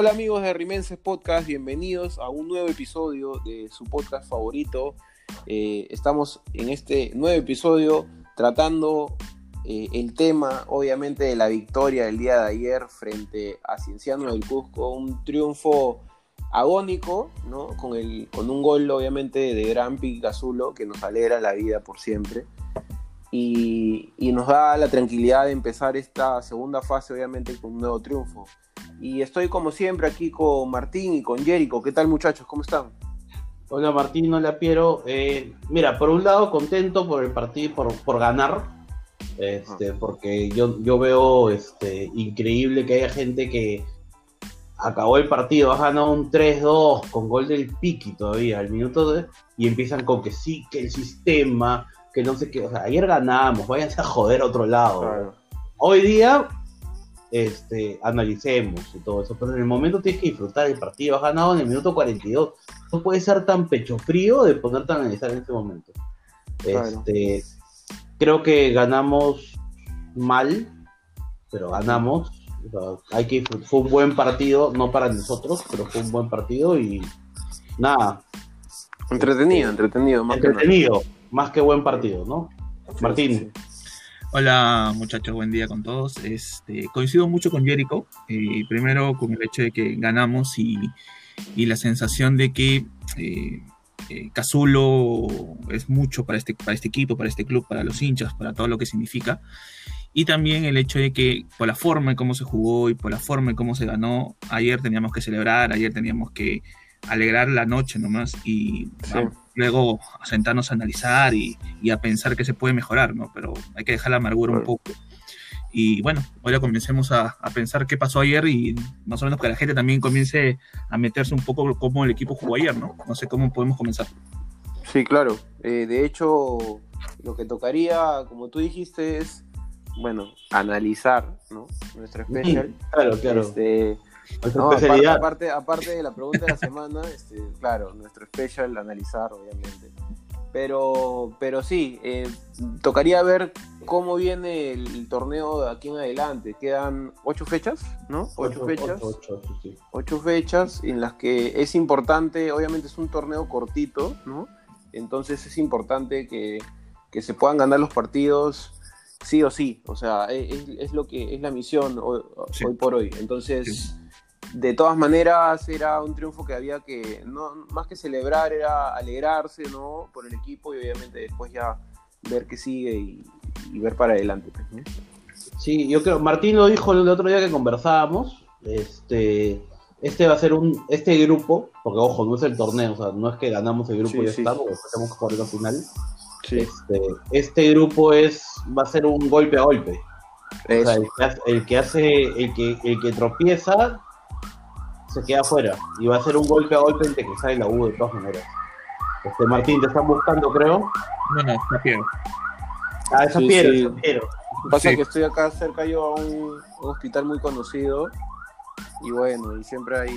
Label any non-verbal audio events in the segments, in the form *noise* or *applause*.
Hola amigos de Rimenses Podcast, bienvenidos a un nuevo episodio de su podcast favorito. Eh, estamos en este nuevo episodio tratando eh, el tema, obviamente, de la victoria del día de ayer frente a Cienciano del Cusco, un triunfo agónico, ¿no? Con, el, con un gol, obviamente, de Gran Picazulo que nos alegra la vida por siempre. Y, y nos da la tranquilidad de empezar esta segunda fase, obviamente, con un nuevo triunfo. Y estoy como siempre aquí con Martín y con Jerico. ¿Qué tal muchachos? ¿Cómo están? Hola Martín, hola Piero. Eh, mira, por un lado contento por el partido, por, por ganar, este, porque yo, yo veo este, increíble que haya gente que acabó el partido, ha ganado un 3-2 con gol del Piqui todavía al minuto de, y empiezan con que sí, que el sistema, que no sé qué, o sea, ayer ganamos, váyanse a joder a otro lado. Claro. Hoy día este, analicemos y todo eso, pero en el momento tienes que disfrutar el partido, has ganado en el minuto 42, no puedes ser tan pecho frío de ponerte a analizar en este momento. Claro. Este, creo que ganamos mal, pero ganamos. O sea, hay que fue un buen partido, no para nosotros, pero fue un buen partido y nada, Entretenido, entretenido, más que nada. entretenido, más que buen partido, ¿no? Martín. Hola muchachos, buen día con todos. Este, coincido mucho con Jericho, eh, primero con el hecho de que ganamos y, y la sensación de que eh, eh, Cazulo es mucho para este, para este equipo, para este club, para los hinchas, para todo lo que significa. Y también el hecho de que por la forma en cómo se jugó y por la forma en cómo se ganó, ayer teníamos que celebrar, ayer teníamos que alegrar la noche nomás y Sí. vamos, luego sentarnos a analizar y, y a pensar que se puede mejorar, ¿no? Pero hay que dejar la amargura un Claro. poco. Y bueno, ahora comencemos a, a pensar qué pasó ayer y más o menos que la gente también comience a meterse un poco cómo el equipo jugó ayer, ¿no? No sé cómo podemos comenzar. Sí, claro. Eh, de hecho, lo que tocaría, como tú dijiste, es, bueno, analizar, ¿no? Nuestra especial. Claro, claro. Este, no, aparte, aparte, aparte de la pregunta de la semana, *laughs* este, claro, nuestro special, analizar, obviamente. Pero, pero sí, eh, tocaría ver cómo viene el, torneo de aquí en adelante. Quedan ocho fechas, ¿no? Ocho, fechas. ocho, ocho, sí, sí. ocho fechas en las que es importante, obviamente es un torneo cortito, ¿no? Entonces es importante que, que se puedan ganar los partidos sí o sí, o sea, e, es, es lo que es la misión hoy, Sí. hoy por hoy. Entonces, de todas maneras era un triunfo que había que, no, más que celebrar, era alegrarse, ¿no? Por el equipo y obviamente después ya ver qué sigue y, y ver para adelante. pues, ¿no? Sí, yo creo, Martín lo dijo el otro día que conversábamos, este, este va a ser un, este grupo, porque ojo, no es el torneo, o sea, no es que ganamos el grupo Sí, y ya sí. está, porque tenemos que jugar la final. Sí, Este, este grupo es, va a ser un golpe a golpe. O sea, el que hace, el que hace, el que, el que tropieza, se queda afuera. Y va a ser un golpe a golpe entre que sale la U de todas maneras. Este, Martín, te están buscando, creo. No, no, está Piero. Ah, esa Sí, Piero, sí. Piero. Pasa Sí. que estoy acá cerca yo a un, un hospital muy conocido y bueno, y siempre hay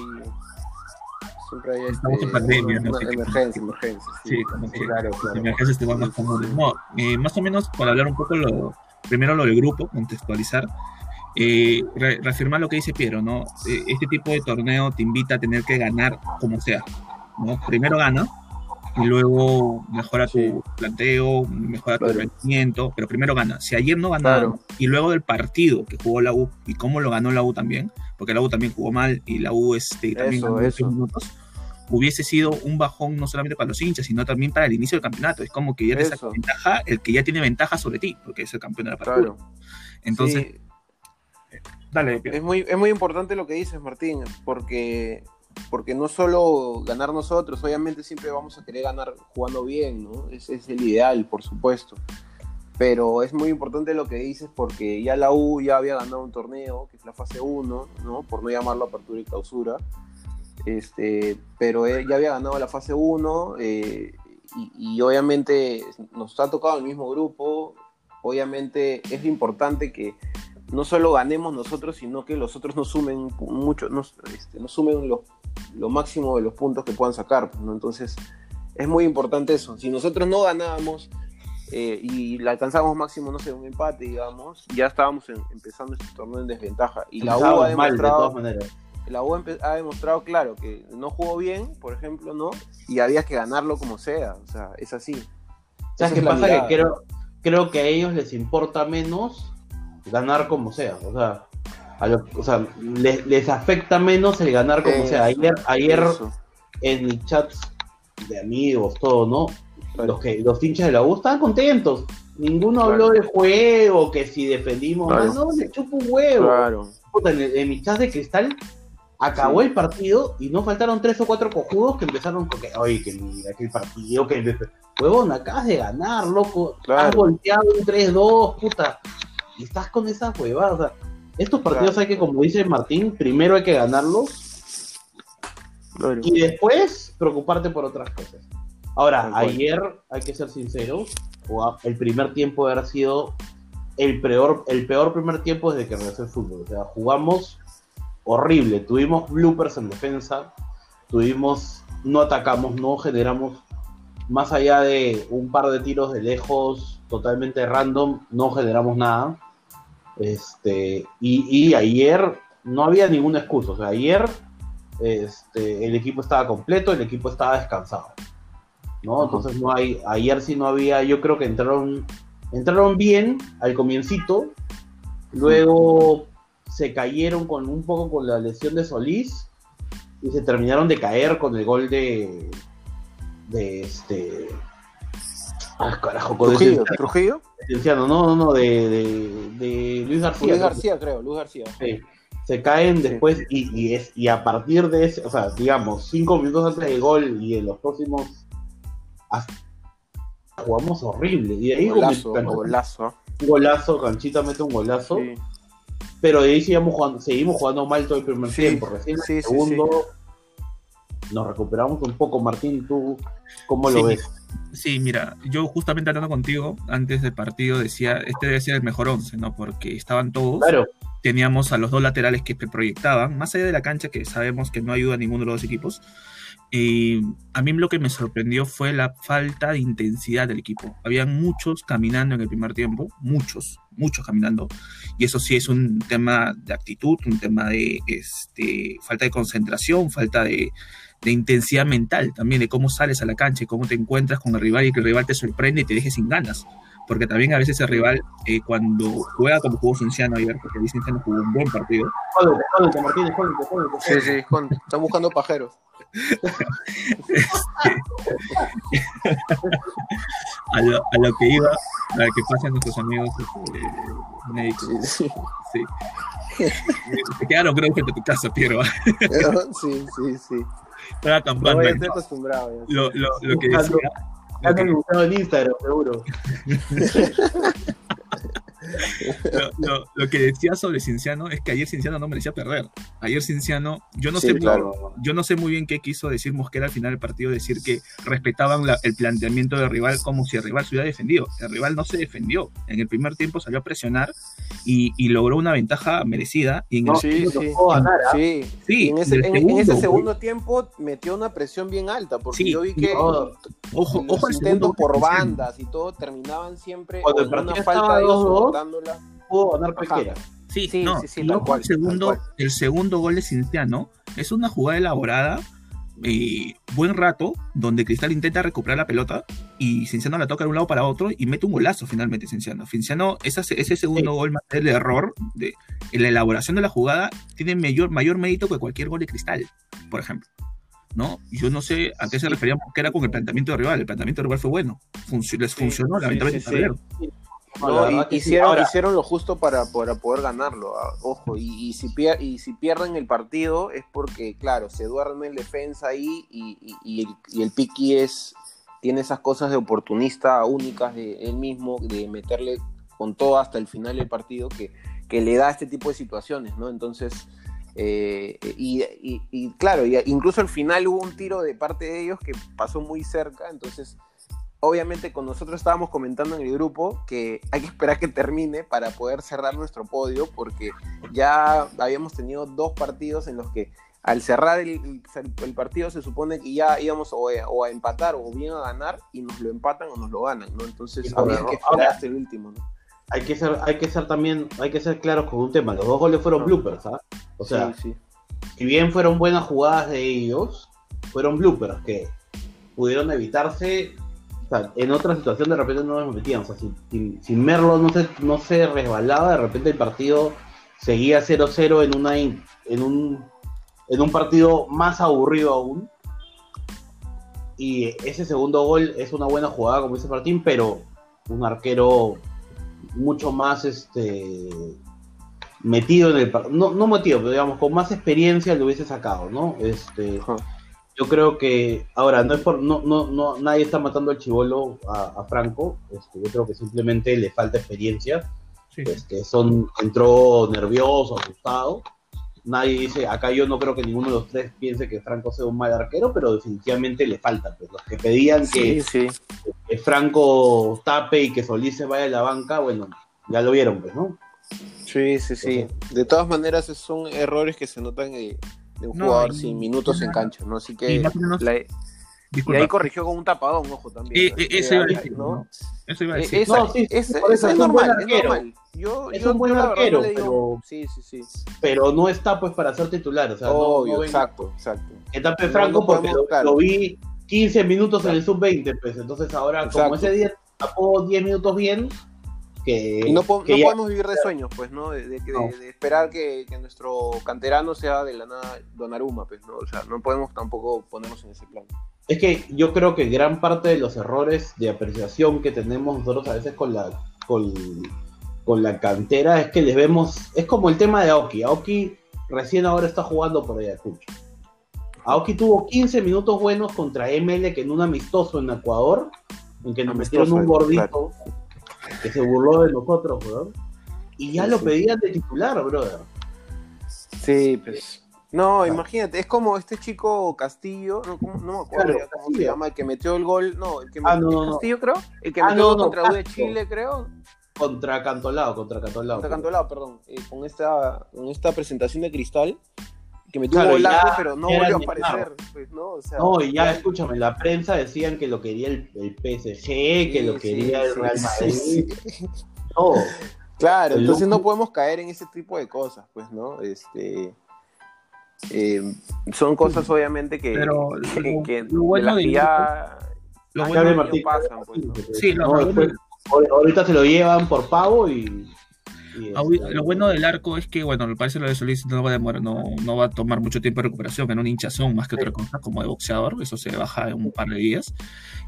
siempre hay Estamos este, en pandemia, una- no emergencia, emergencia. Sí, como que Claro, claro. emergencias te van más comunes. No, eh, más o menos para hablar un poco lo, primero lo del grupo, contextualizar, eh, re- reafirmar lo que dice Piero, ¿no? Eh, este tipo de torneo te invita a tener que ganar como sea, ¿no? Primero gana y luego mejora Sí. tu planteo, mejora tu Claro. rendimiento, pero primero gana. Si ayer no ganaron Claro. y luego del partido que jugó la U y cómo lo ganó la U también, porque la U también jugó mal y la U este, también Eso, ganó eso. minutos, hubiese sido un bajón no solamente para los hinchas, sino también para el inicio del campeonato. Es como que ya Eso. ventaja el que ya tiene ventaja sobre ti, porque es el campeón de la apertura. Claro. Entonces, Sí, dale, es muy es muy importante lo que dices, Martín, porque porque no solo ganar nosotros, obviamente siempre vamos a querer ganar jugando bien, ¿no? Ese es el ideal, por supuesto. Pero es muy importante lo que dices porque ya la U ya había ganado un torneo, que es la fase 1, ¿no? Por no llamarlo apertura y clausura. Este, pero él ya había ganado la fase 1 eh, y, y obviamente nos ha tocado el mismo grupo. Obviamente es importante que no solo ganemos nosotros, sino que los otros nos sumen mucho, nos, este, nos sumen lo, lo máximo de los puntos que puedan sacar. ¿no? Entonces es muy importante eso. Si nosotros no ganábamos eh, y la alcanzamos máximo, no sé, un empate, digamos, ya estábamos en- empezando este torneo en desventaja. Y la U ha mal, de demostrado... todas maneras. la U ha demostrado, claro, que no jugó bien, por ejemplo, ¿no? Y había que ganarlo como sea, o sea, es así. ¿Sabes qué pasa? mirada. Que creo, creo que a ellos les importa menos ganar como sea. O sea, a o sea les, les afecta menos el ganar como Eso, sea. Ayer, ayer Eso, en mis chats de amigos, todo, ¿no? claro. Los que los hinchas de la U estaban contentos. Ninguno Claro. habló de juego, que si defendimos Claro. más. No, le chupo un huevo. Claro. Puta, en, el- en mi chat de cristal acabó Sí. el partido y no faltaron tres o cuatro cojudos que empezaron con que, oye, que mira, que el partido, que el... Huevón, acabas de ganar, loco. Claro. Has volteado un 3-2, puta. Y estás con esas huevadas. O sea, estos partidos Claro. hay que, como dice Martín, primero hay que ganarlos claro. y después preocuparte por otras cosas. Ahora, ayer, hay que ser sinceros, el primer tiempo haber sido el peor, el peor primer tiempo desde que regresó el fútbol. O sea, jugamos horrible, tuvimos bloopers en defensa, tuvimos, no atacamos, no generamos, más allá de un par de tiros de lejos totalmente random, no generamos nada. Este, y, y ayer no había ninguna excusa. O sea, ayer este, el equipo estaba completo, el equipo estaba descansado. ¿no? Entonces no hay, ayer sí no había, yo creo que entraron, entraron bien al comiencito, luego se cayeron con un poco con la lesión de Solís y se terminaron de caer con el gol de de este ah carajo con Trujillo, Trujillo. No, no, no, de, de, de Luis García. Luis. García, creo, Luis García. Sí. Se caen Sí. después y, y, es, y a partir de ese, o sea, digamos, cinco minutos antes del gol y en los próximos hasta- jugamos horrible. Y de ahí Golazo, Canchita- golazo. un golazo, Canchita mete un golazo, Sí. pero de ahí seguimos jugando, seguimos jugando mal todo el primer Sí, tiempo. Recién el segundo nos recuperamos un poco. Martín, ¿tú cómo lo ves? Sí, mira, yo justamente hablando contigo antes del partido decía, este debe ser el mejor once, ¿no? Porque estaban todos, Claro, teníamos a los dos laterales que proyectaban, más allá de la cancha que sabemos que no ayuda a ninguno de los dos equipos. Y a mí lo que me sorprendió fue la falta de intensidad del equipo. Habían muchos caminando en el primer tiempo, muchos, muchos caminando. Y eso sí es un tema de actitud, un tema de este, falta de concentración, falta de, de intensidad mental también, de cómo sales a la cancha y cómo te encuentras con el rival y que el rival te sorprende y te deje sin ganas. Porque también a veces el rival, eh, cuando juega como jugó Cienciano ayer, porque Cienciano jugó un buen partido, jódete, jódete, Martín, jódete, jódete, Sí, sí, están buscando pajeros. *laughs* a lo, a lo que iba, a lo que pasan nuestros amigos este, médicos. Sí, sí. Sí. Te quedaron, creo, frente a tu casa, Piero. *laughs* sí, sí, sí. Estaba No acampando. voy a estar acostumbrado. ya. Lo, lo, lo que decía. Ya Lo en Instagram, seguro. *laughs* *laughs* lo, lo- lo que decía sobre Cinciano es que ayer Cinciano no merecía perder. Ayer Cinciano, yo no Sí, sé, claro. yo no sé muy bien qué quiso decir Mosquera al final del partido, decir que respetaban la- el planteamiento del rival como si el rival se hubiera defendido. El rival no se defendió. En el primer tiempo salió a presionar y, y logró una ventaja merecida. Y en el Sí, sí. ganar, ¿ah? Sí, Sí, y en ese, en el en- en ese segundo, tiempo metió una presión bien alta, porque Sí, yo vi que no, los Ojo, ojo intentos por bandas y todo terminaban siempre en una falta de ellos 2-2, soportándola. Puedo ganar. Pesquera. Sí, Sí, no, sí, sí, cual, el segundo, el segundo gol de Cinciano es una jugada elaborada, eh, buen rato, donde Cristal intenta recuperar la pelota y Cinciano la toca de un lado para otro y mete un golazo finalmente Cinciano. Cinciano, esa- ese segundo Sí. gol más el error de en la elaboración de la jugada tiene mayor, mayor mérito que cualquier gol de Cristal, por ejemplo. ¿No? Yo no sé a qué se refería era con el planteamiento de rival. El planteamiento de rival fue bueno. Les funcionó, sí, lamentablemente sí. No, No, hicieron, Ahora, hicieron lo justo para, para poder ganarlo, ah, ojo, y, y si pier- y si pierden el partido es porque, claro, se duerme el defensa ahí y, y- y el, y el Piqui es, tiene esas cosas de oportunista únicas de él mismo, de meterle con todo hasta el final del partido que, que le da este tipo de situaciones, ¿no? Entonces, eh, y, y- y, claro, y incluso al final hubo un tiro de parte de ellos que pasó muy cerca, entonces obviamente con nosotros estábamos comentando en el grupo que hay que esperar que termine para poder cerrar nuestro podio porque ya habíamos tenido dos partidos en los que al cerrar el, partido se supone que ya íbamos o a, o a empatar o bien a ganar y nos lo empatan o nos lo ganan, ¿no? Entonces había que esperar hasta el último, ¿no? hay que ser, hay que ser también, hay que ser claros con un tema. Los dos goles fueron bloopers, ¿ah? O sea, sí, sí. si bien fueron buenas jugadas de ellos, fueron bloopers que pudieron evitarse. En otra situación de repente no nos metían. O sea, si, Merlo no se, no se resbalaba, de repente el partido seguía 0-0 en, en, un, en un partido más aburrido aún. Y ese segundo gol es una buena jugada, como dice Martín, pero un arquero mucho más este metido en el no, no metido, pero digamos con más experiencia lo hubiese sacado, ¿no? Este yo creo que ahora no es por no no no nadie está matando al chivolo a, Franco, este, yo creo que simplemente le falta experiencia. Este, son entró nervioso, asustado nadie dice, acá yo no creo que ninguno de los tres piense que Franco sea un mal arquero, pero definitivamente le falta. Pues los que pedían que, Franco tape y que Solís se vaya a la banca, bueno, ya lo vieron, pues, ¿no? Sí, sí, sí. De todas maneras, son errores que se notan de, un jugador sin minutos en cancha, ¿no? Así que y ahí corrigió con un tapadón, ojo, también. Eh, eso iba a decir. ¿no? Eso iba a decir. no, sí, es, es, normal, es normal. Yo, es un buen arquero, pero, sí, sí, sí. pero no está pues para ser titular. O sea, Obvio, no, exacto, exacto. Etape Franco porque lo, vi 15 minutos en el sub-20, pues. Entonces ahora, como ese día tapó 10 minutos bien, que, y no, no podemos vivir de sueños, pues, ¿no? De, de, de esperar que, que, nuestro canterano sea de la nada Donnarumma, pues, ¿no? O sea, no podemos tampoco ponernos en ese plan. Es que yo creo que gran parte de los errores de apreciación que tenemos nosotros a veces con la, con, la cantera es que les vemos. Es como el tema de Aoki. Aoki recién ahora está jugando por Ayacucho. Aoki tuvo 15 minutos buenos contra ML que en un amistoso en Ecuador, en que nos metieron un gordito que se burló de nosotros, bro. Y ya lo pedían de titular, brother. Sí, pues. No, imagínate, es como este chico Castillo, no, no me acuerdo cómo se llama, el que metió el gol, no, el que ah, metió Castillo creo, el que ah, metió contra U de Chile creo. Contra Cantolao, contra Cantolao. Contra Cantolao, perdón, eh, con, esta, con esta presentación de Cristal, que metió un golazo, pero no volvió a aparecer. Pues, ¿no? O sea, no, y ya, escúchame, la prensa decían que lo quería el, el PSG, que lo quería el Real Madrid. No. Claro, entonces no podemos caer en ese tipo de cosas, pues, ¿no? Este eh, son cosas obviamente que, pero, que, lo, bueno de ya, lo bueno de Martín pasan. Pues, sí, no, ahorita se lo llevan por pavo y lo bueno del arco es que, bueno, me parece lo de Solís no va a demorar, no, no va a tomar mucho tiempo de recuperación, en un hinchazón más que otra cosa, como de boxeador, eso se baja en un par de días.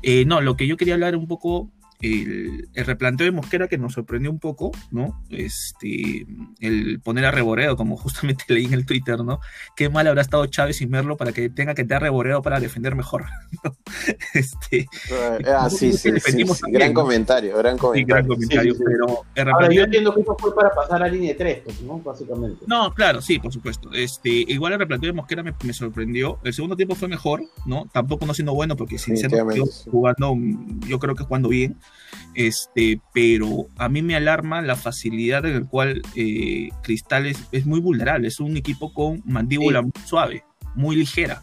Eh, no, lo que yo quería hablar un poco el, replanteo de Mosquera que nos sorprendió un poco, ¿no? Este, el poner a Reboredo, como justamente *laughs* leí en el Twitter, ¿no? Qué mal habrá estado Chávez sin verlo para que tenga que dar Reboredo para defender mejor. *laughs* este, ah, sí, sí, gran comentario, gran comentario. pero Ahora, yo entiendo que eso fue para pasar a línea 3, pues, ¿no? Básicamente. No, claro, sí, por supuesto. Este, igual el replanteo de Mosquera me, sorprendió. El segundo tiempo fue mejor, ¿no? Tampoco no siendo bueno, porque sinceramente jugando, yo creo que jugando bien este, pero a mí me alarma la facilidad en la cual eh, Cristal es, muy vulnerable, es un equipo con mandíbula muy suave, muy ligera.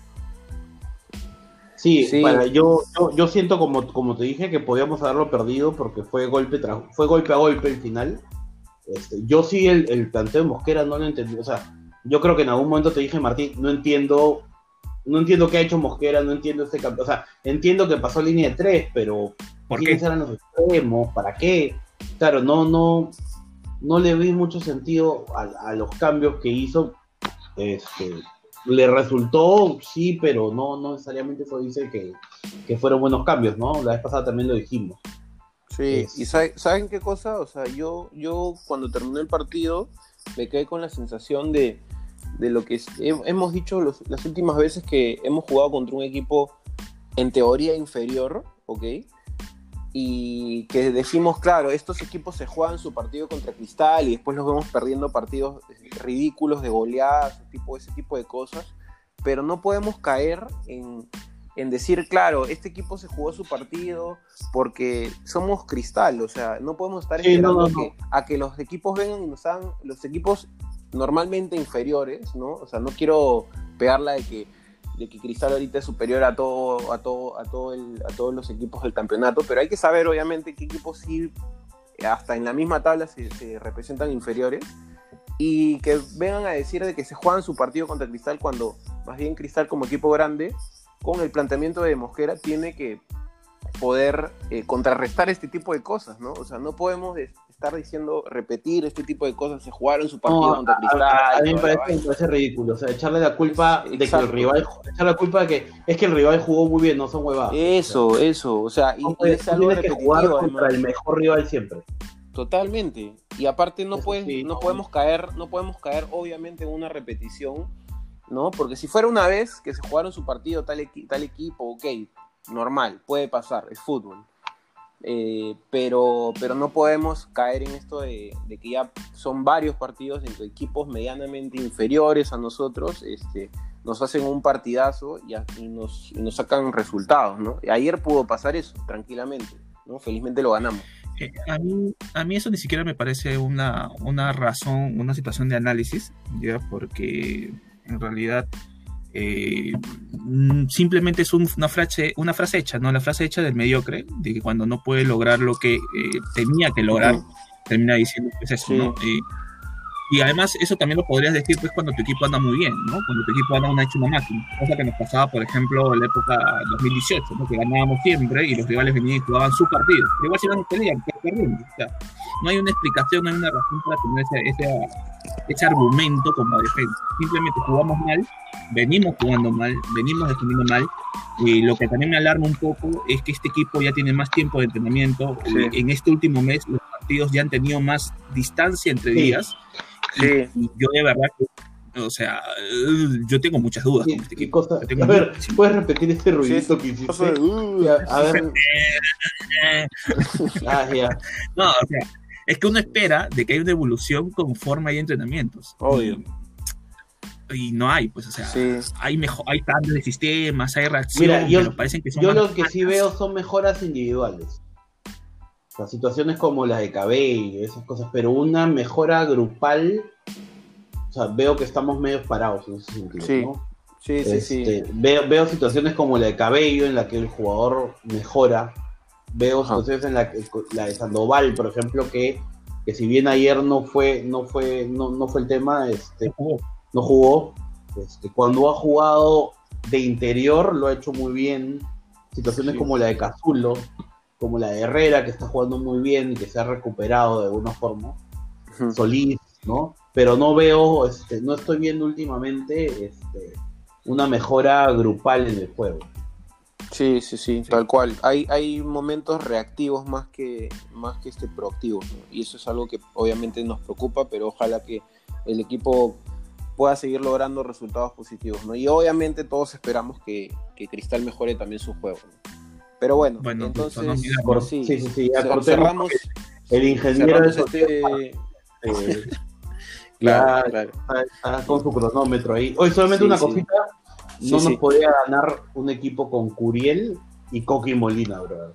Sí, yo, yo, siento como, como te dije que podíamos haberlo perdido porque fue golpe fue golpe a golpe el final. Este, yo sí el, el planteo de Mosquera no lo entendí. O sea, yo creo que en algún momento te dije, Martín, no entiendo, no entiendo qué ha hecho Mosquera, no entiendo este cambio. O sea, entiendo que pasó línea de tres, pero ¿Por qué? eran los extremos? ¿Para qué? Claro, no, no, no le vi mucho sentido a, los cambios que hizo. Este, le resultó, sí, pero no, no necesariamente eso dice que, que fueron buenos cambios, ¿no? La vez pasada también lo dijimos. Sí, y ¿saben qué cosa? O sea, yo, yo cuando terminó el partido me quedé con la sensación de, de lo que hemos dicho las últimas veces que hemos jugado contra un equipo en teoría inferior, ¿ok? y que decimos, claro, estos equipos se juegan su partido contra Cristal y después los vemos perdiendo partidos ridículos de goleadas, tipo, ese tipo de cosas, pero no podemos caer en, decir, claro, este equipo se jugó su partido porque somos Cristal, o sea, no podemos estar esperando a que los equipos vengan y nos hagan, los equipos normalmente inferiores, ¿no? O sea, no quiero pegarla de que de que Cristal ahorita es superior a todo, a todo, a todo a todos los equipos del campeonato, pero hay que saber obviamente qué equipos sí hasta en la misma tabla se, representan inferiores. y que vengan a decir de que se juegan su partido contra Cristal cuando más bien Cristal como equipo grande, con el planteamiento de Mosquera, tiene que poder eh, contrarrestar este tipo de cosas, ¿no? O sea, no podemos estar diciendo, repetir este tipo de cosas, se jugaron su partido contra Cristal. A, mí me parece, ridículo, o sea, echarle la culpa de que el rival, echarle la culpa de que es que el rival jugó muy bien, no son huevadas. Eso, eso, o sea, y, es algo que jugar contra el mejor rival siempre. Totalmente. Y aparte no, puedes, no podemos caer, no podemos caer obviamente en una repetición, ¿no? Porque si fuera una vez que se jugaron su partido tal, tal equipo, ok, normal, puede pasar, es fútbol. Eh, pero, pero no podemos caer en esto de, que ya son varios partidos entre equipos medianamente inferiores a nosotros, este, nos hacen un partidazo y, y, nos, nos, sacan resultados, ¿no? Ayer pudo pasar eso, tranquilamente, ¿no? Felizmente lo ganamos. Eh, a, mí, a mí eso ni siquiera me parece una, una razón, una situación de análisis, ¿ya? porque en realidad eh, mm, simplemente es una, frase, una frase hecha, ¿no? La frase hecha del mediocre, de que cuando no puede lograr lo que eh, tenía que lograr, termina diciendo que es eso, ¿no? Y además eso también lo podrías decir pues cuando tu equipo anda muy bien, ¿no? Cuando tu equipo anda una hecha una máquina. Cosa que nos pasaba, por ejemplo, en la época 2018, ¿no? Que ganábamos siempre y los rivales venían y jugaban sus partidos. Pero igual si no pelean, perdiendo. O sea, no hay una explicación, no hay una razón para tener ese, ese, ese argumento como defensa. Simplemente jugamos mal, venimos jugando mal, venimos defendiendo mal. Y lo que también me alarma un poco es que este equipo ya tiene más tiempo de entrenamiento. En este último mes los partidos ya han tenido más distancia entre días. Sí. Y, yo de verdad o sea, yo tengo muchas dudas con este equipo. a ver, ¿puedes repetir este ruidito que hiciste? a ver. *laughs* ah, ya. No, o sea, es que uno espera de que haya una evolución conforme hay entrenamientos. Obvio. Y, no hay, pues, o sea, hay mejor, hay cambios de sistemas, hay reacciones, Mira, yo, parecen que son yo lo que sí veo son mejoras individuales. O sea, situaciones como las de cabello, esas cosas, pero una mejora grupal, o sea, veo que estamos medio parados en ese sentido, sí. Sí, sí, sí. Este, veo, veo situaciones como la de cabello, en la que el jugador mejora. Veo situaciones en la, la de Sandoval, por ejemplo, que, que si bien ayer no fue, no fue, no, no fue el tema, este, no jugó. Este, cuando ha jugado de interior lo ha hecho muy bien. Situaciones como la de Cazulo, como la de Herrera, que está jugando muy bien y que se ha recuperado de alguna forma, Solís, ¿no? Pero no veo, este, no estoy viendo últimamente este, una mejora grupal en el juego. Sí, sí, sí, tal cual. Hay, hay momentos reactivos más que, más que este proactivos, y eso es algo que obviamente nos preocupa, pero ojalá que el equipo pueda seguir logrando resultados positivos, ¿no? Y obviamente todos esperamos que, que Cristal mejore también su juego. Pero bueno, entonces, por, sí, sí, sí, ya cerramos, el ingeniero de este... eh, *laughs* claro, claro. Está, con su cronómetro ahí. Hoy solamente una cosita, no nos podía ganar un equipo con Curiel y Coqui Molina, bro.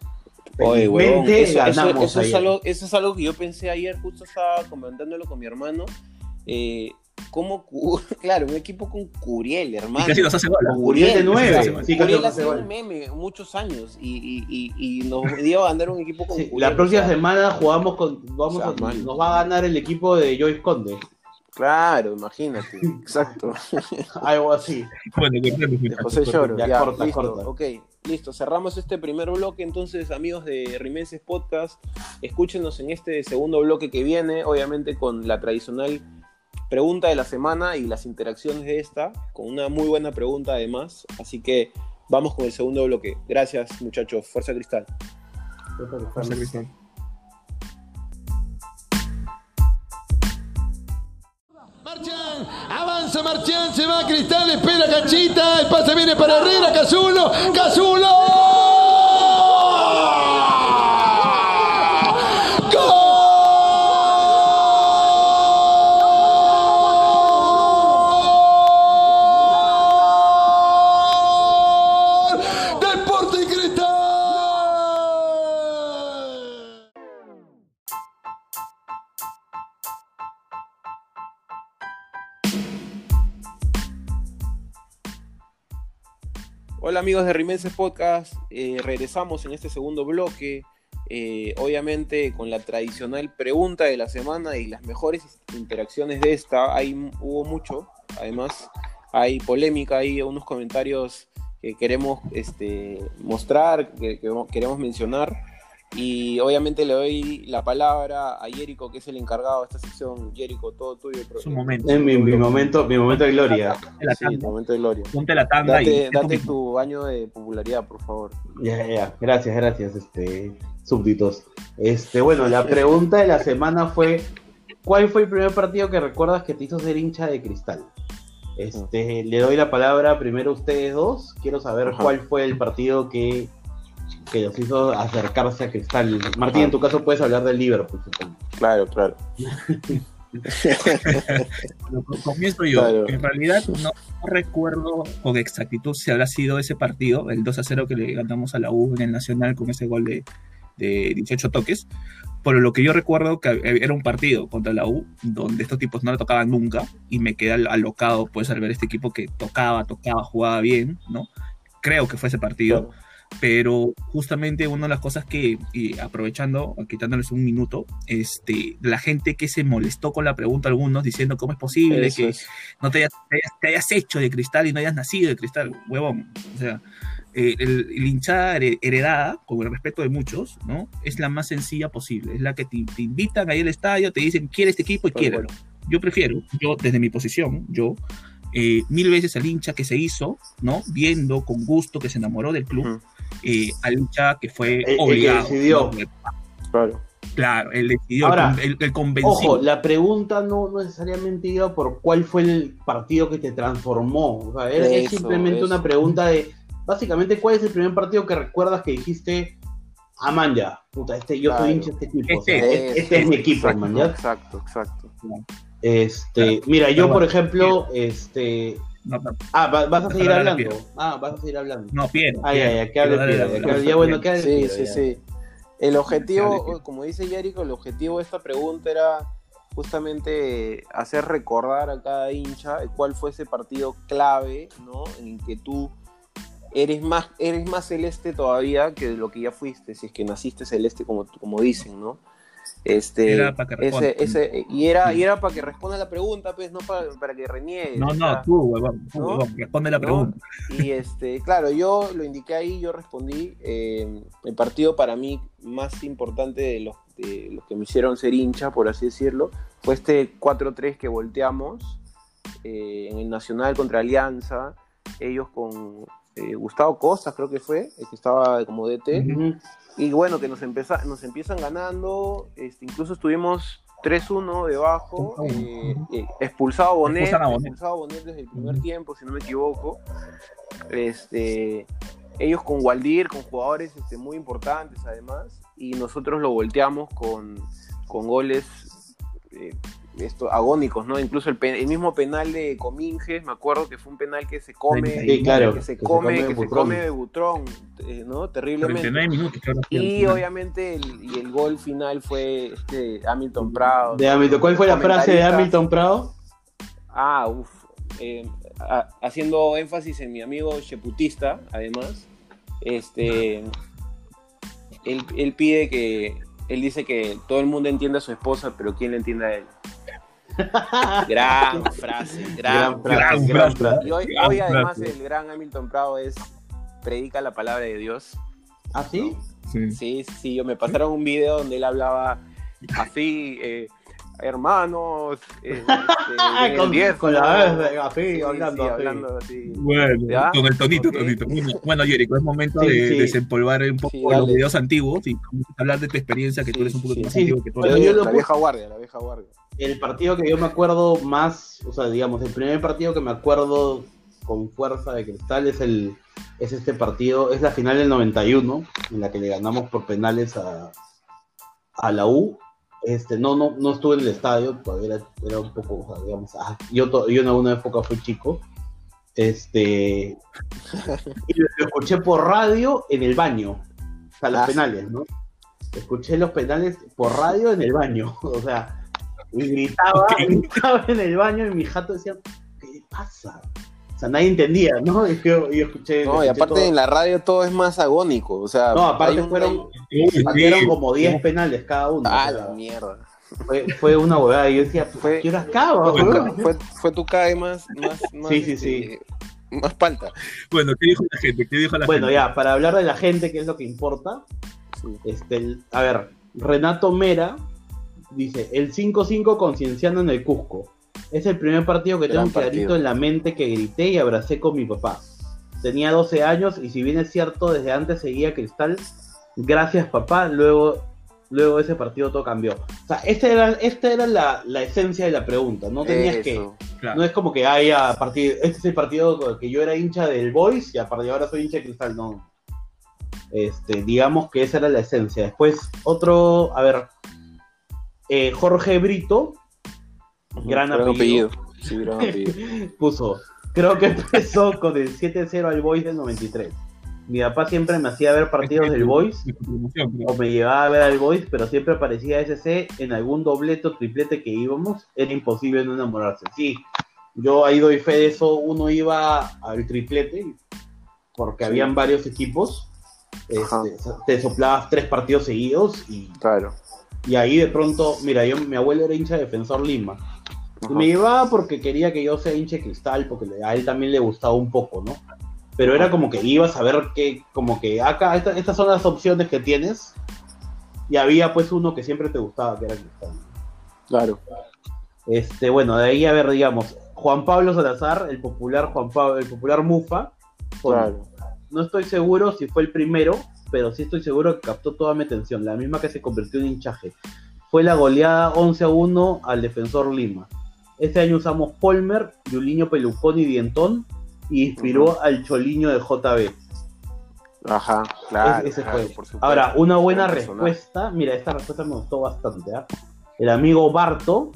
Oye, weón, eso, eso, eso, es algo, eso es algo que yo pensé ayer, justo estaba comentándolo con mi hermano. Eh, ¿Cómo? *laughs* Claro, un equipo con Curiel, hermano. Y casi nos hace gol. Curiel de nueve. Sí, Curiel hace un meme muchos años y, y, y, nos *laughs* dio a ganar un equipo con Curiel. La próxima semana jugamos con. Vamos a, nos va a ganar el equipo de Joyce Conde. Claro, imagínate. *laughs* Exacto. Algo así. Bueno, de José Lloro. Ya, corta, listo. corta. Ok, listo. Cerramos este primer bloque. Entonces, amigos de Rimenses Podcast, escúchenos en este segundo bloque que viene, obviamente con la tradicional pregunta de la semana y las interacciones de esta, con una muy buena pregunta además. Así que vamos con el segundo bloque. Gracias muchachos. Fuerza Cristal. Fuerza Cristal. Marchan, avanza Marchan, se va Cristal, espera Cachita, el pase viene para Herrera, Cazulo, Cazulo. Amigos de Rimenses Podcast, eh, regresamos en este segundo bloque eh, obviamente con la tradicional pregunta de la semana y las mejores interacciones de esta, hay, hubo mucho, además hay polémica, hay unos comentarios que queremos este, mostrar, que, que queremos mencionar. Y obviamente le doy la palabra a Jerico, que es el encargado de esta sección. Jerico, todo tuyo. Es momento. Es mi, momento, mi momento de gloria. Sí, momento de gloria. Ponte la tanda date, y date tu baño de popularidad, por favor. Ya, ya, gracias, gracias, este, súbditos. Este, bueno, la pregunta de la semana fue: ¿Cuál fue el primer partido que recuerdas que te hizo ser hincha de cristal? Este, le doy la palabra primero a ustedes dos. Quiero saber cuál fue el partido que que los hizo acercarse a Cristal. Martín, en tu caso puedes hablar del Liverpool, supongo. Claro, claro. Comienzo yo. En realidad no, recuerdo con exactitud si habrá sido ese partido, el 2 a 0 que le ganamos a la U en el Nacional con ese gol de, de 18 toques. Por lo que yo recuerdo que era un partido contra la U donde estos tipos no le tocaban nunca y me quedé alocado pues al ver este equipo que tocaba, tocaba, jugaba bien, ¿no? Creo que fue ese partido pero justamente una de las cosas que, aprovechando, quitándoles un minuto, este, la gente que se molestó con la pregunta, algunos diciendo cómo es posible que no te hayas, hecho de cristal y no hayas nacido de cristal, huevón. O sea, eh, el, hinchada heredada, con el respeto de muchos, ¿no? Es la más sencilla posible. Es la que te, invitan ahí al estadio, te dicen, quiere este equipo y quiere. Yo prefiero, yo desde mi posición, yo eh, mil veces al hincha que se hizo, ¿no? Viendo con gusto que se enamoró del club, eh, al hincha que fue obligado. decidió. Claro. Claro, él decidió, el, el, convenció. Ojo, la pregunta no necesariamente iba por cuál fue el partido que te transformó. O sea, es, simplemente una pregunta de, básicamente, ¿cuál es el primer partido que recuerdas que dijiste, ah, ya, puta, este, yo soy hincha de este equipo. Este, este es mi equipo, exacto, Exacto, exacto. Este, mira, yo por ejemplo, este. Ah, vas a seguir hablando. Ah, vas a seguir hablando. No, Piero. Ah, ya, ya, que hable Ya, bueno, que Sí, sí, sí. El objetivo, como dice Jericho, el objetivo de esta pregunta era justamente hacer recordar a cada hincha cuál fue ese partido clave, ¿no? En que tú eres más, eres más celeste todavía que lo que ya fuiste, si es que naciste celeste como, como dicen, ¿no? Este, era para que ese, ese, y era, y era para que responda la pregunta, pues, no para, para que reniegue. No, no, tú, huevón, tú, responde la pregunta. Y este, claro, yo lo indiqué ahí, yo respondí. Eh, el partido para mí más importante de los, de los que me hicieron ser hincha, por así decirlo, fue este 4-3 que volteamos eh, en el Nacional contra Alianza. Ellos con eh, Gustavo Costas, creo que fue, el que estaba como DT. Y bueno, que nos, nos empiezan ganando, este, incluso estuvimos 3-1 debajo, eh, eh, expulsado Bonet, expulsado Bonet desde el primer tiempo, si no me equivoco. Este, ellos con Waldir, con jugadores este, muy importantes además, y nosotros lo volteamos con, con goles eh, esto, agónicos, ¿no? Incluso el, el, mismo penal de Cominges, me acuerdo que fue un penal que se come, claro, que se come, que se come de Butrón, eh, ¿no? Terriblemente. y obviamente el, y el gol final fue este Hamilton Prado. De Hamilton. ¿Cuál fue la frase de Hamilton Prado? Ah, uff. Eh, haciendo énfasis en mi amigo Cheputista, además, este, él, él pide que, él dice que todo el mundo entiende a su esposa, pero ¿quién le entiende a él? Gran frase, gran, frase, Y hoy, además el gran Hamilton Prado es predica la palabra de Dios. ¿Ah, sí? Sí, sí, yo me pasaron un video donde él hablaba así, eh, hermanos, eh, *laughs* este, con, la vez así, hablando, así. Bueno, con el tonito, tonito. Bueno, Jerico, es momento de desempolvar un poco los videos antiguos y hablar de tu experiencia, que tú eres un poco más antiguo que tú. la vieja guardia, la vieja guardia. El partido que yo me acuerdo más, o sea, digamos, el primer partido que me acuerdo con fuerza de cristal es el es este partido, es la final del 91, en la que le ganamos por penales a, a la U este, no, no, no estuve en el estadio, todavía era, un poco, digamos, ah, yo, yo en alguna época fui chico. Este, y lo, escuché por radio en el baño, o sea, los ah, penales, ¿no? Escuché los penales por radio en el baño, *laughs* o sea, y gritaba, *laughs* gritaba en el baño y mi jato decía, ¿qué pasa? O sea, nadie entendía, ¿no? *laughs* Es que yo, yo escuché. No, y aparte todo. en la radio todo es más agónico. O sea, No, aparte un- fueron, Sí, sí. como 10 penales cada uno. Ah, o sea, la mierda. fue, fue una huevada. Y yo decía, Fue- ¿qué hora acaba? Fue, fue, tu CAE más, más, *laughs* más, Sí, sí, este, más palta. Bueno, ¿qué dijo la gente? ¿Qué dijo la Bueno, gente? ya, para hablar de la gente, que es lo que importa, Sí. este, el- a ver, Renato Mera dice, el 5-5 con Cienciano en el Cusco. Es el primer partido que Gran tengo clarito partido. en la mente que grité y abracé con mi papá. Tenía 12 años y si bien es cierto, desde antes seguía Cristal, gracias papá, luego, luego ese partido todo cambió. O sea, esta era, esta era la, la esencia de la pregunta, no tenías que... Claro. No es como que haya partido. Este es el partido que yo era hincha del Boys y a partir de ahora soy hincha de Cristal. No. Este, digamos que esa era la esencia. Después, otro. A ver. Eh, Jorge Brito Gran apellido. Sí, gran *laughs* apellido. puso. Creo que empezó con el 7-0 al Boys del 93. Mi papá siempre me hacía ver partidos del Boys o me llevaba a ver al Boys, pero siempre aparecía SC en algún doblete o triplete que íbamos, era imposible no enamorarse. Sí, yo ahí doy fe de eso, uno iba al triplete, porque Sí. habían varios equipos, este, te soplabas tres partidos seguidos y, Claro. Y ahí de pronto, mira, yo, mi abuelo era hincha de Defensor Lima, y me llevaba porque quería que yo sea hincha de Cristal, porque a él también le gustaba un poco, ¿no? Pero era como que ibas a ver que, como que acá, esta- estas son las opciones que tienes. Y había pues uno que siempre te gustaba, que era Cristal. Claro. Este, bueno, de ahí a ver, digamos, Juan Pablo Salazar, el popular Juan Pablo, el popular Mufa. con- Claro. No estoy seguro si fue el primero, pero sí estoy seguro que captó toda mi atención, la misma que se convirtió en hinchaje. Fue la goleada 11 a 1 al defensor Lima. Este año usamos Polmer, Yuliño Pelucón y Dientón, y inspiró al Choliño de JB. Ajá, claro. ese claro, fue. por supuesto. Ahora, una buena respuesta, mira, esta respuesta me gustó bastante. ¿ah? El amigo Barto,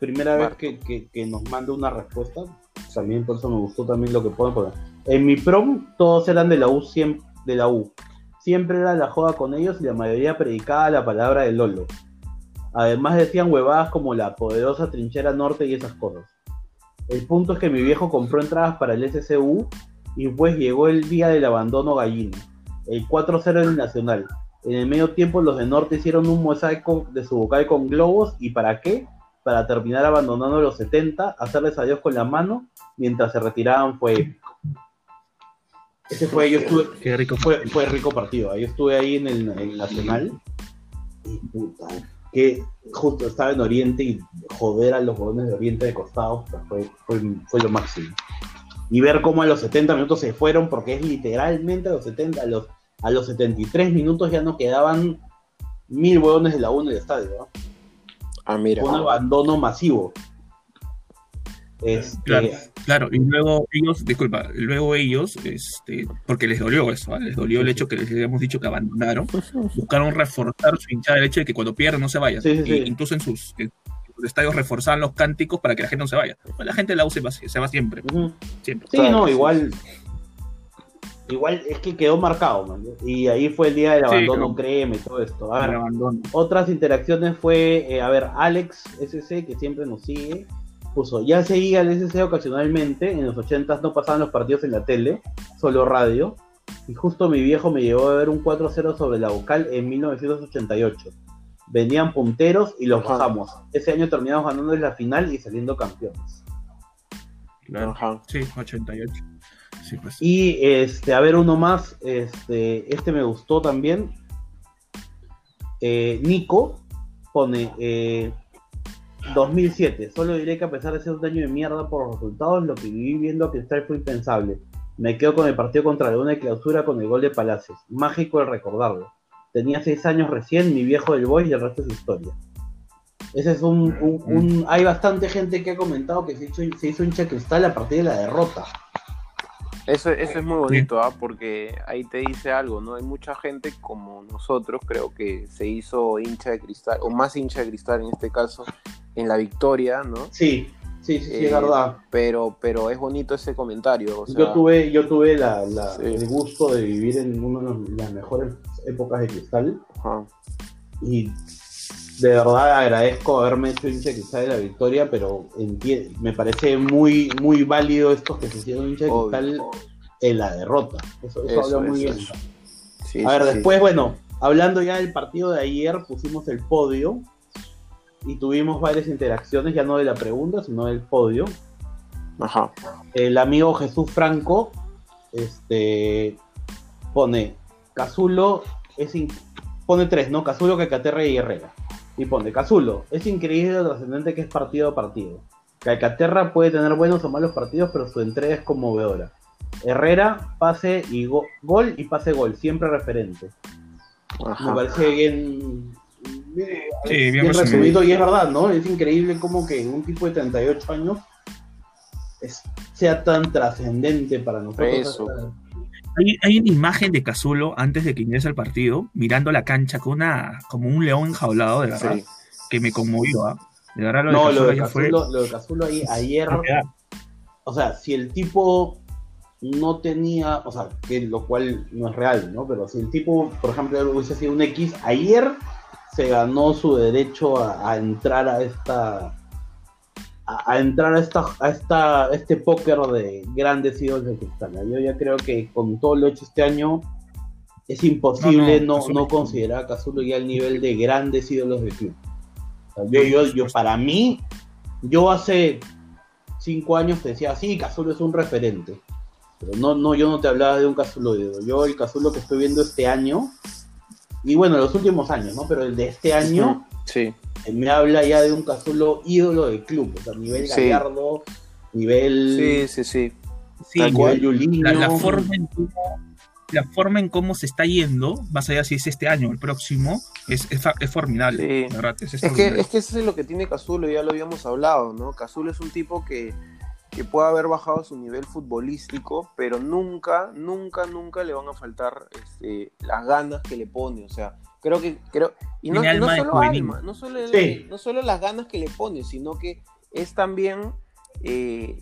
primera vez que, que- que nos manda una respuesta, también por eso me gustó también lo que pone. En mi prom, todos eran de la U, siem- de la U. Siempre era la joda con ellos y la mayoría predicaba la palabra de Lolo. Además decían huevadas como la poderosa trinchera norte y esas cosas. El punto es que mi viejo compró entradas para el SCU y pues llegó el día del abandono gallino. El 4-0 en el Nacional. En el medio tiempo los de Norte hicieron un mosaico de su vocal con globos y ¿para qué? Para terminar abandonando los 70, hacerles adiós con la mano mientras se retiraban fue. Ese fue, yo estuve, Qué rico. fue, fue rico partido. Yo estuve ahí en el, en el Nacional y puta, que justo estaba en Oriente y joder a los jugadores de Oriente de costado fue, fue, fue lo máximo. Y ver cómo a los 70 minutos se fueron, porque es literalmente a los 70, a los, a los 73 minutos ya no quedaban mil huevones de la 1 del estadio. ¿no? Ah, mira. Fue un abandono masivo. Este, Claro, claro, y luego ellos, disculpa, luego ellos, este, porque les dolió eso, ¿ah? les dolió el hecho que les habíamos dicho que abandonaron, buscaron reforzar su hinchada el hecho de que cuando pierden no se vayan. Sí, sí, incluso en sus, en sus estadios reforzaban los cánticos para que la gente no se vaya. Pues la gente de la U se va, se va siempre. Sí, Claro, no, sí, igual. Igual es que quedó marcado, man. Y ahí fue el día del Sí, abandono, claro. créeme, todo esto. A El ver, abandono. otras interacciones fue, eh, a ver, Alex SC, que siempre nos sigue, puso, ya seguía al SC ocasionalmente, en los 80 no pasaban los partidos en la tele, solo radio, y justo mi viejo me llevó a ver un 4-0 sobre la vocal en 1988. Venían punteros y los Ajá. bajamos. Ese año terminamos ganando la final y saliendo campeones. Claro. Ajá. Sí, 88. Sí, pues. Y este, a ver, uno más. Este, este me gustó también. Eh, Nico pone eh, 2007. Solo diré que a pesar de ser un año de mierda por los resultados, lo que viví viendo a Cristal fue impensable. Me quedo con el partido contra León de clausura con el gol de Palacios. Mágico el recordarlo. Tenía seis años recién, mi viejo del boy y el resto es historia. Ese es un, un- un- Hay bastante gente que ha comentado que se hizo, se hizo hincha de cristal a partir de la derrota. Eso, eso es muy bonito, ¿ah? porque ahí te dice algo, ¿no? Hay mucha gente como nosotros, creo que se hizo hincha de cristal, o más hincha de cristal en este caso, en la victoria, ¿no? Sí, sí, sí, sí, Eh, es verdad. Pero, pero es bonito ese comentario. O sea, yo tuve, yo tuve la, la- Sí. el gusto de vivir en una de las mejores épocas de cristal ajá. y de verdad agradezco haberme hecho hincha quizá de la victoria, pero me parece muy, muy válido estos que se hicieron hincha de cristal en la derrota. Eso, eso Eso, habla muy eso, bien. Sí, A ver, sí. después, bueno, hablando ya del partido de ayer, pusimos el podio y tuvimos varias interacciones, ya no de la pregunta, sino del podio. Ajá. El amigo Jesús Franco este, pone Cazulo es pone tres, ¿no? Cazulo, Calcaterra y Herrera. Y pone Cazulo, es increíble lo trascendente que es partido a partido. Calcaterra puede tener buenos o malos partidos, pero su entrega es conmovedora. Herrera, pase y go- gol y pase gol, siempre referente. Me Ajá. parece bien, bien, Sí, bien bien resumido. resumido y es verdad, ¿no? Es increíble como que un tipo de 38 años es- sea tan trascendente para nosotros. Eso. Hay, hay una imagen de Cazulo antes de que ingrese al partido, mirando la cancha con una, como un león enjaulado, de verdad, Sí. que me conmovió. ¿ah? De verdad, lo No, de lo Cazulo de fue. Lo de Cazulo ahí, ayer, o sea, si el tipo no tenía, o sea, que lo cual no es real, ¿no? Pero si el tipo, por ejemplo, hubiese sido un X, ayer se ganó su derecho a, a entrar a esta a, a entrar a esta a esta este póker de grandes ídolos de cristal. Yo ya creo que con todo lo hecho este año es imposible No, no, no, no, Cazulo- considerar a Cazulo ya el nivel de grandes ídolos del club. Yo, yo, yo, para mí, yo hace cinco años te decía, sí, Cazulo es un referente. Pero no, no, yo no te hablaba de un Cazulo ídolo. Yo el Cazulo que estoy viendo este año, y bueno, los últimos años, ¿no? Pero el de este año Sí. me habla ya de un Cazulo ídolo del club. O sea, nivel Sí. Gallardo, nivel, Sí, sí, sí. Sí, nivel la, la forma en cómo, la forma en cómo se está yendo, más allá si es este año o el próximo, es, es, fa- es formidable. Sí. es Es que, es que eso es lo que tiene Cazulo, ya lo habíamos hablado, ¿no? Cazulo es un tipo que, que puede haber bajado su nivel futbolístico, pero nunca, nunca, nunca le van a faltar este, las ganas que le pone. O sea, creo que. Creo, y no, solo alma, no solo, el- Sí. no solo las ganas que le pone, sino que es también. eh,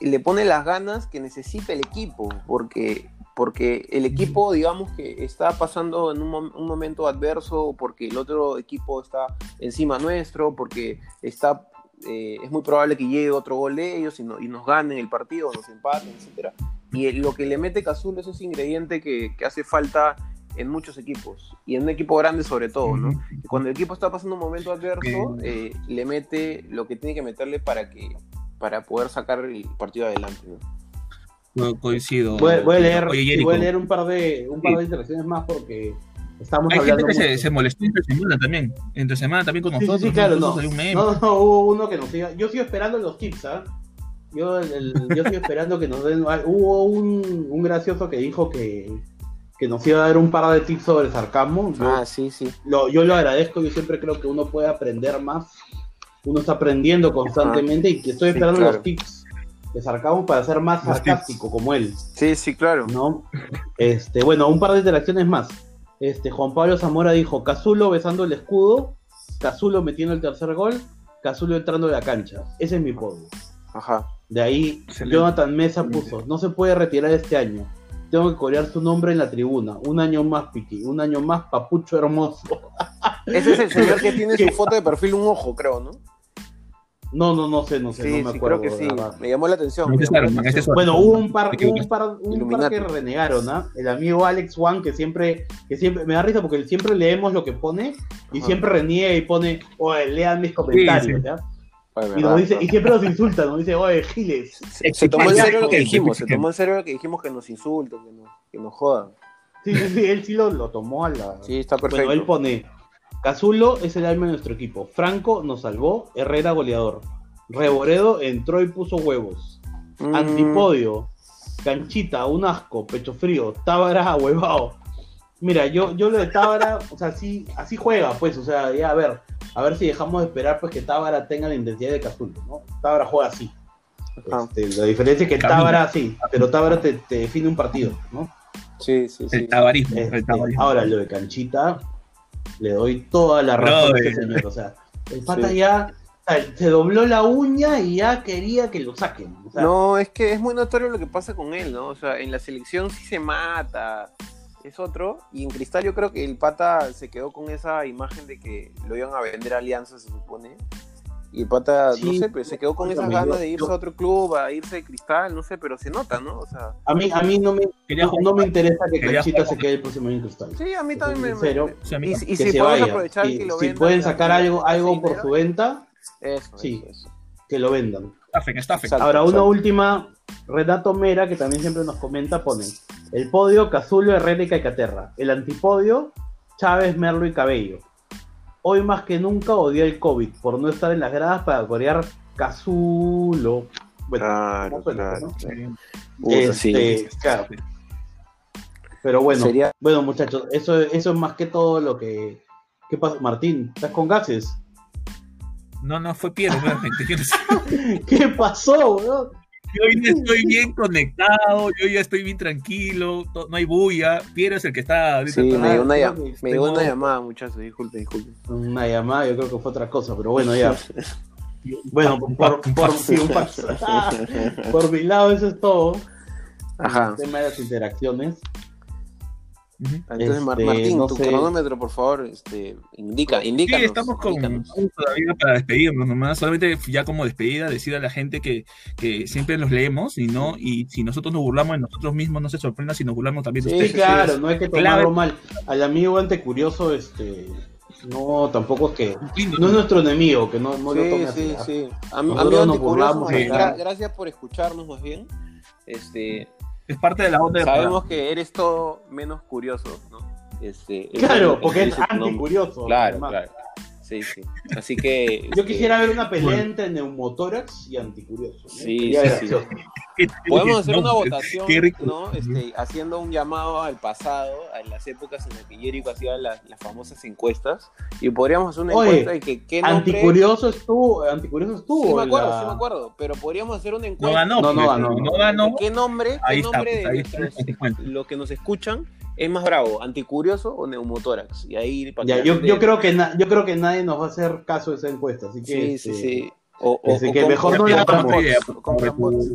le pone las ganas que necesita el equipo, porque, porque el equipo, digamos que está pasando en un, mom- un momento adverso, porque el otro equipo está encima nuestro, porque está eh, es muy probable que llegue otro gol de ellos y, no- y nos ganen el partido, nos empaten, etcétera. Y lo que le mete Cazulo es ese ingrediente que, que hace falta en muchos equipos, y en un equipo grande sobre todo, ¿no? Y cuando el equipo está pasando un momento adverso, eh, le mete lo que tiene que meterle para que para poder sacar el partido adelante, ¿no? Co- Coincido. Voy, voy a leer, Oye, voy a leer un par de, un par Sí. de interacciones más porque estamos hay gente que se, se molestó entre semana también. Entre semana también con Sí, sí, nosotros. sí, claro, no. salió un meme. No, no, hubo uno que nos diga. Yo sigo esperando los tips, ¿ah? Yo, el- el- yo sigo esperando que nos den. ah, Hubo un, un gracioso que dijo que, que nos iba a dar un par de tips sobre el sarcasmo. Yo, Ah, sí, sí. lo, yo lo agradezco, yo siempre creo que uno puede aprender más. Uno está aprendiendo constantemente y que estoy Sí, esperando claro. los tips de sarcasmo para ser más Los sarcástico como él. Sí, sí, claro. ¿no? Este, bueno, un par de interacciones más. Este, Juan Pablo Zamora dijo, Cazulo besando el escudo, Cazulo metiendo el tercer gol, Cazulo entrando a la cancha. Ese es mi podio. Ajá. De ahí, Excelente. Jonathan Mesa puso, no se puede retirar este año. Tengo que corear su nombre en la tribuna. Un año más, Piqui. Un año más, papucho hermoso. Ese es el señor *laughs* que tiene su foto de perfil un ojo, creo, ¿no? No, no, no sé, no sé, Sí, no me sí, acuerdo. creo que sí. verdad. Me llamó la atención. Me llamó la atención. Bueno, hubo un par, un par, un par Illuminati. que renegaron, ¿ah? El amigo Alex Juan, que siempre, que siempre, me da risa porque siempre leemos lo que pone y Ajá. siempre reniega y pone, oye, lean mis comentarios, sí. ¿ya? Y, verdad, nos dice, ¿no? y siempre nos insulta, nos dice, oye, Giles. Se, se tomó en serio lo que dijimos, se tomó en serio lo que dijimos que nos insulten, que nos, que nos jodan. Sí, sí, sí, él sí lo, lo tomó a la. Sí, está perfecto. Bueno, él pone, Cazulo es el alma de nuestro equipo. Franco nos salvó, Herrera goleador. Reboredo entró y puso huevos. Mm, Antipodio, Canchita, un asco, pecho frío, Tábara *laughs* ahuevado. Mira, yo, yo lo de Tábara, o sea, sí, así juega, pues, o sea, ya a ver, a ver si dejamos de esperar pues que Tábara tenga la intensidad de Cazulo, ¿no? Tábara juega así. Ajá. Este, la diferencia es que. Tábara sí, pero Tábara te, te define un partido, ¿no? Sí, sí, sí. El tabarismo. Este, el tabarismo. ahora, lo de Canchita, le doy toda la razón a este señor. O sea, el *laughs* pata Sí. ya se dobló la uña y ya quería que lo saquen. O sea, No, es que es muy notorio lo que pasa con él, ¿no? O sea, en la selección sí se mata, es otro. Y en Cristal yo creo que el pata se quedó con esa imagen de que lo iban a vender a Alianza, se supone. Y el pata, Sí, no sé, pero se quedó con esas ganas de irse yo- a otro club, a irse de Cristal, no sé, pero se nota, ¿no? O sea, A mí, a mí no, me, Quería no, no me interesa que Canchita se quede el próximo año en Cristal. sí, a mí también me... me- Sincero. me- y, si se podemos vaya. aprovechar Y que lo si vendan pueden sacar ya- algo, algo por su venta, Eso, Sí. eso, que lo vendan. Estafen, estafen. Exacto. Ahora, una última, Renato Mera, que también siempre nos comenta, pone el podio Cazulo, Herrera y Caicaterra. El antipodio, Chávez, Merlo y Cabello. Hoy más que nunca odia el COVID por no estar en las gradas para corear Cazulo. Bueno, Claro, ¿cómo suena, claro. no? Sí. Puta, sí. Este, claro. Pero bueno, Sería- bueno muchachos, eso, eso es más que todo lo que... ¿Qué pasa? Martín, ¿estás con gases? No, no, fue Piero, nuevamente. *laughs* Yo, no sé. *laughs* ¿Qué pasó, weón? Yo hoy estoy *laughs* bien conectado, yo ya estoy bien tranquilo, no hay bulla. Piero es el que está ahorita Sí, me llegó una, llam- me llegó una llamada, muchachos, disculpe, disculpe. Una llamada, yo creo que fue otra cosa, pero bueno, ya. *laughs* Bueno, por, por, *laughs* sí, Ah, por mi lado eso es todo. Ajá. El tema de las interacciones. Entonces, Este, Martín, no tu sé. cronómetro, por favor, este, indica, Sí, indícanos. estamos con todavía para despedirnos nomás. Solamente ya como despedida, decir a la gente que, que siempre los leemos y no, y si nosotros nos burlamos de nosotros mismos, no se sorprenda si nos burlamos también de Sí, Sí, ustedes. claro, no hay que tomarlo Clave. mal. Al amigo antecurioso, este. No, tampoco es que. No es nuestro enemigo, que no, no lo tome Sí, así. sí, sí. Amigo nos anticurioso, burlamos gracias por escucharnos más bien. Este, Es parte de la onda sabemos que eres todo menos curioso, ¿no? Este, Claro, porque es anticurioso. Claro, además. claro. Sí, sí. Así que. Yo este, quisiera ver una pelea Bueno. entre neumotórax y anticurioso. ¿no? Sí, sí, Podemos hacer no, una votación, qué rico. ¿no? Este, haciendo un llamado al pasado, a las épocas en las que Jericho hacía las, las famosas encuestas. Y podríamos hacer una Oye, encuesta de que qué nombre. Anticurioso estuvo, anticurioso estuvo. Sí, me acuerdo, la- sí me acuerdo. Pero podríamos hacer una No encuesta. ganó, No, no pues, ganó. no ganó. ¿Qué nombre, Ahí qué está, nombre pues, de ahí nuestros, los que nos escuchan es más bravo? ¿Anticurioso o neumotórax? Y ahí para Ya, yo, yo creo que na- yo creo que nadie nos va a hacer caso de esa encuesta, así que Sí, sí, este, sí. O, o, Así o que con- mejor no compran la hagamos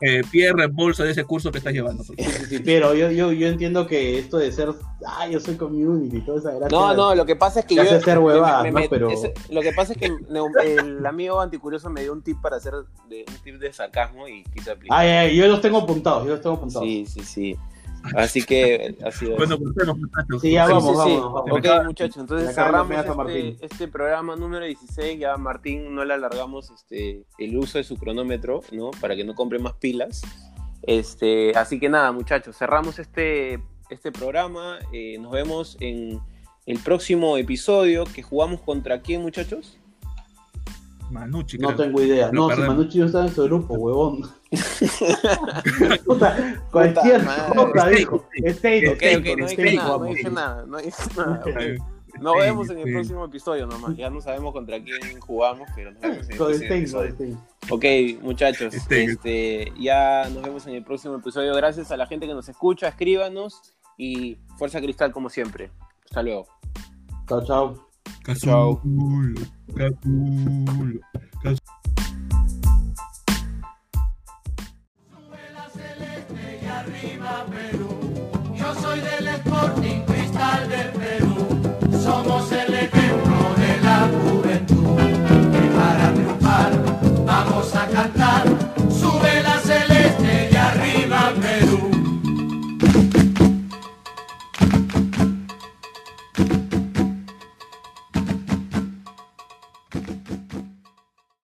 Eh, Pierre reembolso de ese curso que estás llevando. por sí, favor. sí, sí, pero yo, yo, yo entiendo que esto de ser, ah, yo soy community y toda esa gracia. No, no, lo que pasa es que yo. hace hacer huevadas, me- ¿no? me- Pero- ese- lo que pasa es que el amigo anticurioso me dio un tip para hacer de, un tip de sarcasmo y quise aplicar. Ay, yo los tengo apuntados, yo los tengo apuntados. sí, sí, sí. Así que ha sido. Bueno, pues, muchachos. Sí, ya Sí, vamos, sí, sí. vamos, vamos. Ok, muchachos, entonces cerramos este, este programa número 16. Ya Martín no le alargamos este, el uso de su cronómetro, ¿no? Para que no compre más pilas. Este, así que nada, muchachos, cerramos este, este programa. Eh, nos vemos en el próximo episodio que jugamos contra quién, muchachos. Manucci, No creo. tengo idea. No, si. Manucci no está en su grupo, huevón. *laughs* Puta, cualquier cosa dijo. no dije nada, no dije nada, no dije nada. Nos vemos en el sí. próximo episodio nomás. Ya no sabemos contra quién jugamos, pero nos vemos en el próximo episodio. Ok, muchachos, este, ya nos vemos en el próximo episodio. Gracias a la gente que nos escucha, escríbanos y Fuerza Cristal como siempre. Hasta luego. Chao, chao. Cazulo, cazulo, cazulo. Yo soy del Sporting Cristal del Perú. Somos el ejemplo de la juventud. Y para triunfar vamos a cantar.